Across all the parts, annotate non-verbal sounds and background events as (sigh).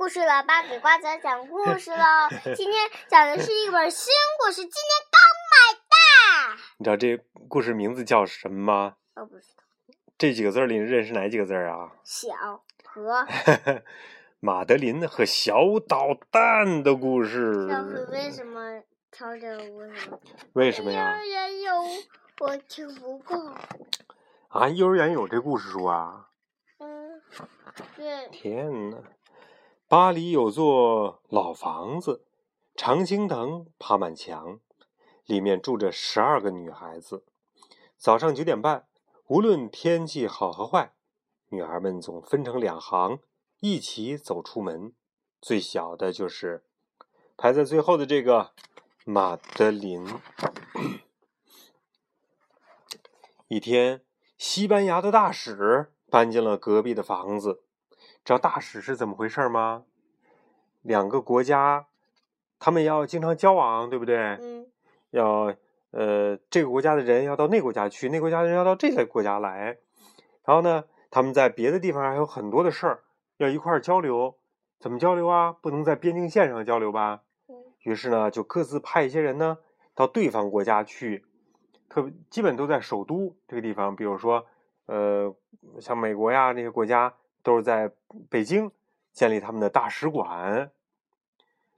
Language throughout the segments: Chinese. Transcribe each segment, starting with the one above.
故事了，爸给瓜子讲故事喽。(laughs) 今天讲的是一本新故事，今天刚买的。你知道这故事名字叫什么吗？我不知道。这几个字里认识哪几个字啊？小和。(laughs) 马德琳和小捣蛋的故事。小何为什么挑这个故事？为什么呀？幼儿园有，我听不够。啊，幼儿园有这故事书啊？嗯，对。天呐，巴黎有座老房子，常青藤爬满墙，里面住着十二个女孩子。早上九点半，无论天气好和坏，女孩们总分成两行，一起走出门。最小的就是排在最后的这个马德琳。一天。西班牙的大使搬进了隔壁的房子，知道大使是怎么回事吗？两个国家，他们要经常交往，对不对？嗯。要呃，这个国家的人要到那国家去，那国家的人要到这个国家来。然后呢，他们在别的地方还有很多的事儿要一块儿交流。怎么交流啊？不能在边境线上交流吧？于是呢，就各自派一些人呢到对方国家去。特别基本都在首都这个地方，比如说，呃，像美国呀那些国家都是在北京建立他们的大使馆，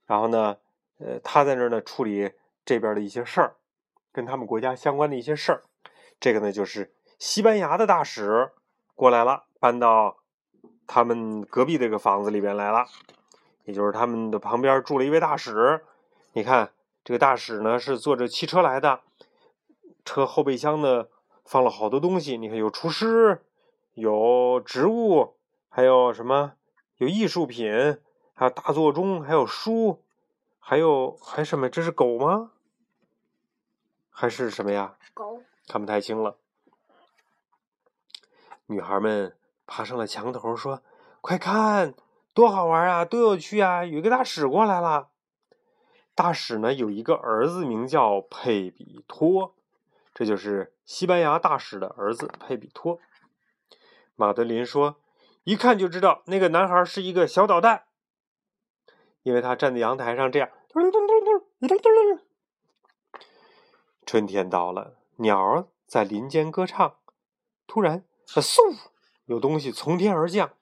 然后呢，呃，他在那儿呢处理这边的一些事儿，跟他们国家相关的一些事儿。这个呢就是西班牙的大使过来了，搬到他们隔壁这个房子里边来了，也就是他们的旁边住了一位大使。你看这个大使呢是坐着汽车来的。车后备箱呢放了好多东西，你看有厨师，有植物，还有什么？有艺术品，还有大座钟，还有书，还有还什么？这是狗吗？还是什么呀？狗。看不太清了。女孩们爬上了墙头，说：“快看，多好玩啊，多有趣啊！有一个大使过来了。大使呢有一个儿子，名叫佩比托。”这就是西班牙大使的儿子佩比托。马德琳说：“一看就知道那个男孩是一个小捣蛋，因为他站在阳台上这样。”春天到了，鸟儿在林间歌唱。突然，嗖，有东西从天而降，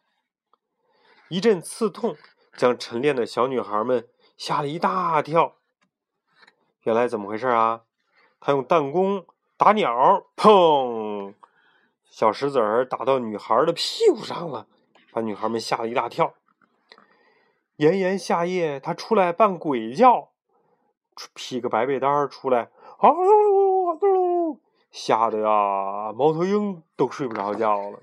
一阵刺痛将晨练的小女孩们吓了一大跳。原来怎么回事啊？他用弹弓。打鸟，砰！小石子儿打到女孩的屁股上了，把女孩们吓了一大跳。炎炎夏夜，他出来扮鬼叫，披个白被单儿出来，啊吓得呀，猫头鹰都睡不着觉了。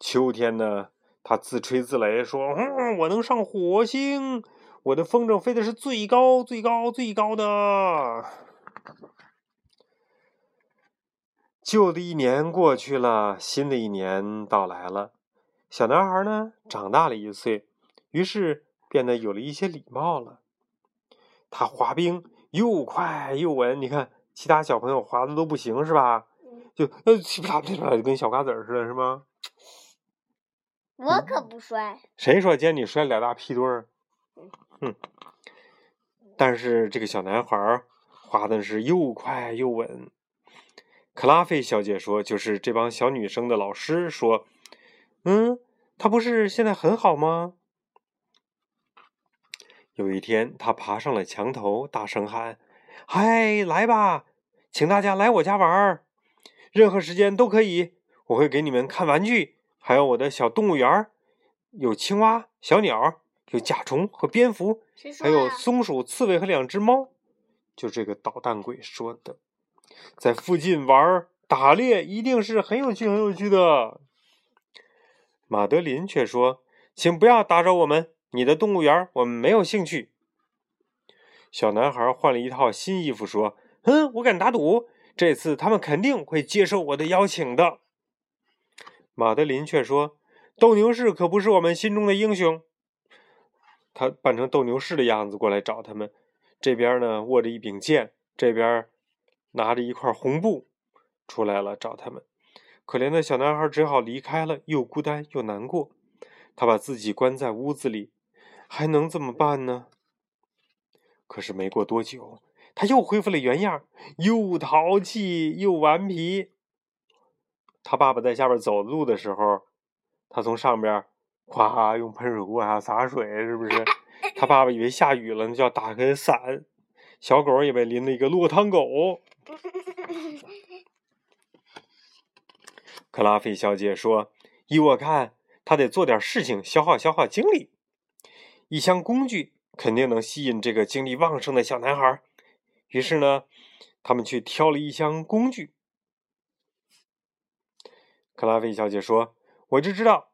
秋天呢，他自吹自擂说：“，我能上火星，我的风筝飞的是最高、最高、最高的。”旧的一年过去了，新的一年到来了。小男孩呢，长大了一岁，于是变得有了一些礼貌了。他滑冰又快又稳，你看其他小朋友滑的都不行，是吧？就呃，噼啪噼啪，就跟小瓜子似的，是吗？我可不摔。谁说今天你摔俩大屁墩儿？哼！但是这个小男孩滑的是又快又稳。克拉菲小姐说：“就是这帮小女生的老师说，嗯，她不是现在很好吗？”有一天，她爬上了墙头，大声喊：“嗨，来吧，请大家来我家玩儿，任何时间都可以。我会给你们看玩具，还有我的小动物园有青蛙、小鸟，有甲虫和蝙蝠，还有松鼠、刺猬和两只猫。”就这个捣蛋鬼说的。在附近玩打猎一定是很有趣、很有趣的。马德琳却说：“请不要打扰我们，你的动物园我们没有兴趣。”小男孩换了一套新衣服说：“嗯，我敢打赌，这次他们肯定会接受我的邀请的。”马德琳却说：“斗牛士可不是我们心中的英雄。”他扮成斗牛士的样子过来找他们，这边呢握着一柄剑，这边。拿着一块红布出来了，找他们。可怜的小男孩只好离开了，又孤单又难过。他把自己关在屋子里，还能怎么办呢？可是没过多久，他又恢复了原样，又淘气又顽皮。他爸爸在下边走路的时候，他从上边哗用喷水壶啊洒水，是不是？他爸爸以为下雨了，就要打开伞。小狗也被淋了一个落汤狗。克拉菲小姐说：“依我看，他得做点事情，消耗消耗精力。一箱工具。”肯定能吸引这个精力旺盛的小男孩。于是呢，他们去挑了一箱工具。克拉菲小姐说：“我就知道，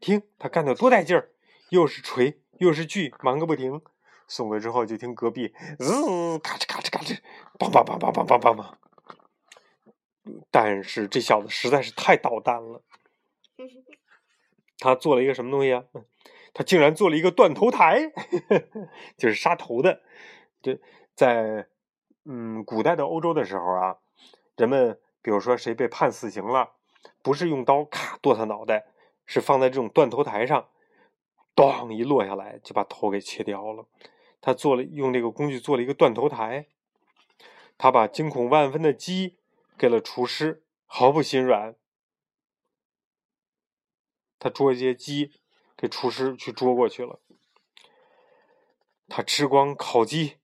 听他干的多带劲儿，又是锤又是锯，忙个不停。”送过之后，就听隔壁“嗯，咔哧咔哧咔哧，梆梆梆梆梆梆梆梆。但是这小子实在是太捣蛋了。(laughs) 他做了一个什么东西啊？他竟然做了一个断头台，(laughs) 就是杀头的。就在嗯古代的欧洲的时候啊，人们比如说谁被判死刑了，不是用刀咔剁他脑袋，是放在这种断头台上，咚一落下来就把头给切掉了。他做了用这个工具做了一个断头台，他把惊恐万分的鸡给了厨师，毫不心软。他捉一些鸡。给厨师去捉过去了，他吃光烤鸡、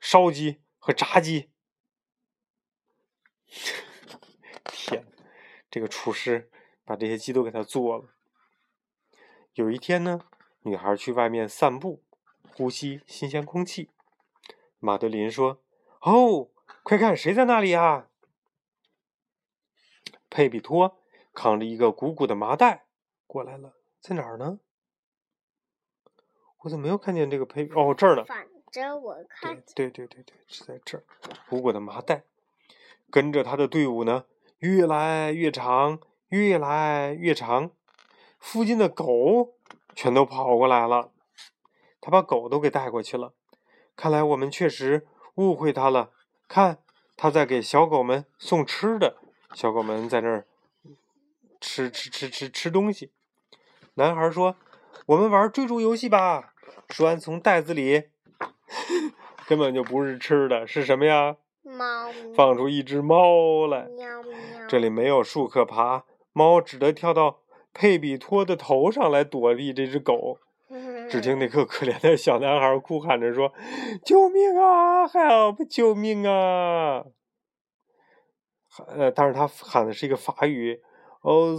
烧鸡和炸鸡。(laughs) 天，这个厨师把这些鸡都给他做了。有一天呢，女孩去外面散步，呼吸新鲜空气。马德琳说：“哦，快看，谁在那里啊？”佩比托扛着一个鼓鼓的麻袋过来了。在哪儿呢？我怎么没有看见这个佩？哦，这儿呢。反着我看。对对对对，是在这儿。鼓鼓的麻袋，跟着他的队伍呢，越来越长，越来越长。附近的狗全都跑过来了，他把狗都给带过去了。看来我们确实误会他了。看，他在给小狗们送吃的，小狗们在那儿吃吃吃吃吃东西。男孩说：“我们玩追逐游戏吧。”说完，从袋子里 (laughs) 根本就不是吃的，是什么呀？猫。放出一只猫来。喵喵。这里没有树可爬，猫只得跳到佩比托的头上来躲避这只狗。只听那个可怜的小男孩哭喊着说：“救命啊！Help！救命啊！”呃，但是他喊的是一个法语。哦。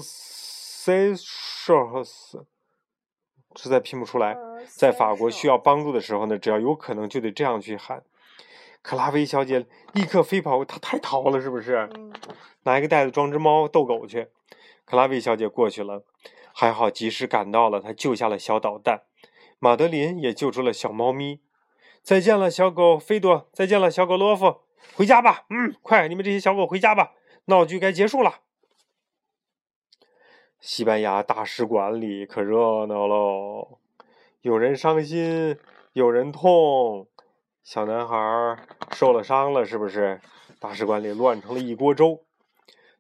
say shorts，实在拼不出来。在法国需要帮助的时候呢，只要有可能就得这样去喊。克拉维小姐立刻飞跑，她太淘了，是不是？拿一个袋子装只猫逗狗去。克拉维小姐过去了，还好及时赶到了，她救下了小捣蛋。马德琳也救出了小猫咪。再见了，小狗菲多。再见了，小狗罗夫。回家吧，嗯，快，你们这些小狗回家吧，闹剧该结束了。西班牙大使馆里可热闹喽，有人伤心，有人痛。小男孩受了伤了，是不是？大使馆里乱成了一锅粥。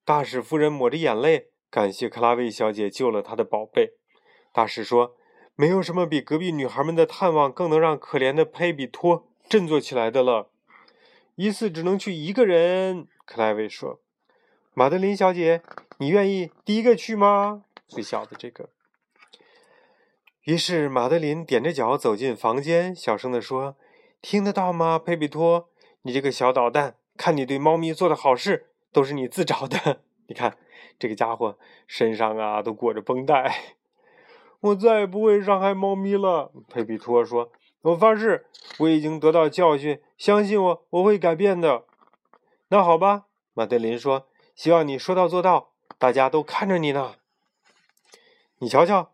大使夫人抹着眼泪，感谢克拉维小姐救了他的宝贝。大使说：“没有什么比隔壁女孩们的探望更能让可怜的佩比托振作起来的了。一次只能去一个人。”克莱维说。马德琳小姐，你愿意第一个去吗？最小的这个。于是马德琳踮着脚走进房间，小声地说：“听得到吗，佩比托？你这个小捣蛋，看你对猫咪做的好事，都是你自找的。(laughs) 你看这个家伙身上啊，都裹着绷带。我再也不会伤害猫咪了。”佩比托说：“我发誓，我已经得到教训，相信我，我会改变的。”那好吧，马德琳说。希望你说到做到，大家都看着你呢。你瞧瞧，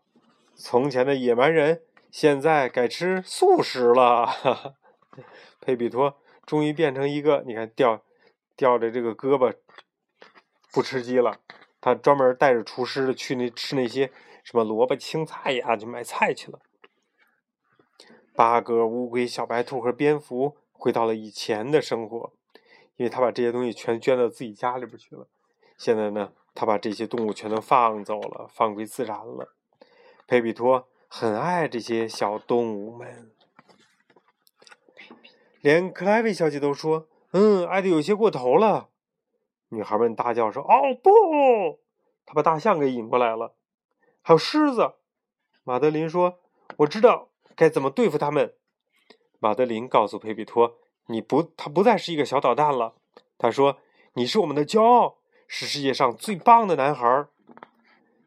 从前的野蛮人现在改吃素食了。哈 (laughs) 哈佩比托终于变成一个，你看吊吊着这个胳膊不吃鸡了。他专门带着厨师去那吃那些什么萝卜、青菜呀，去买菜去了。八哥、乌龟、小白兔和蝙蝠回到了以前的生活。因为他把这些东西全捐到自己家里边去了，现在呢，他把这些动物全都放走了，放归自然了。佩比托很爱这些小动物们，连克莱维小姐都说：“嗯，爱的有些过头了。”女孩们大叫说：“哦不！”他把大象给引过来了，还有狮子。马德琳说：“我知道该怎么对付他们。”马德琳告诉佩比托：“你不，他不再是一个小捣蛋了。”他说：“你是我们的骄傲，是世界上最棒的男孩。”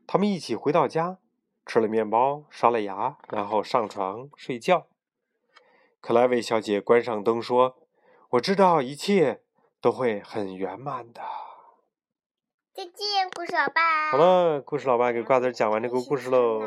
他们一起回到家，吃了面包，刷了牙，然后上床睡觉。克莱维小姐关上灯说：“我知道一切都会很圆满的。”再见，故事老爸。好了，故事老爸给瓜子讲完这个故事喽。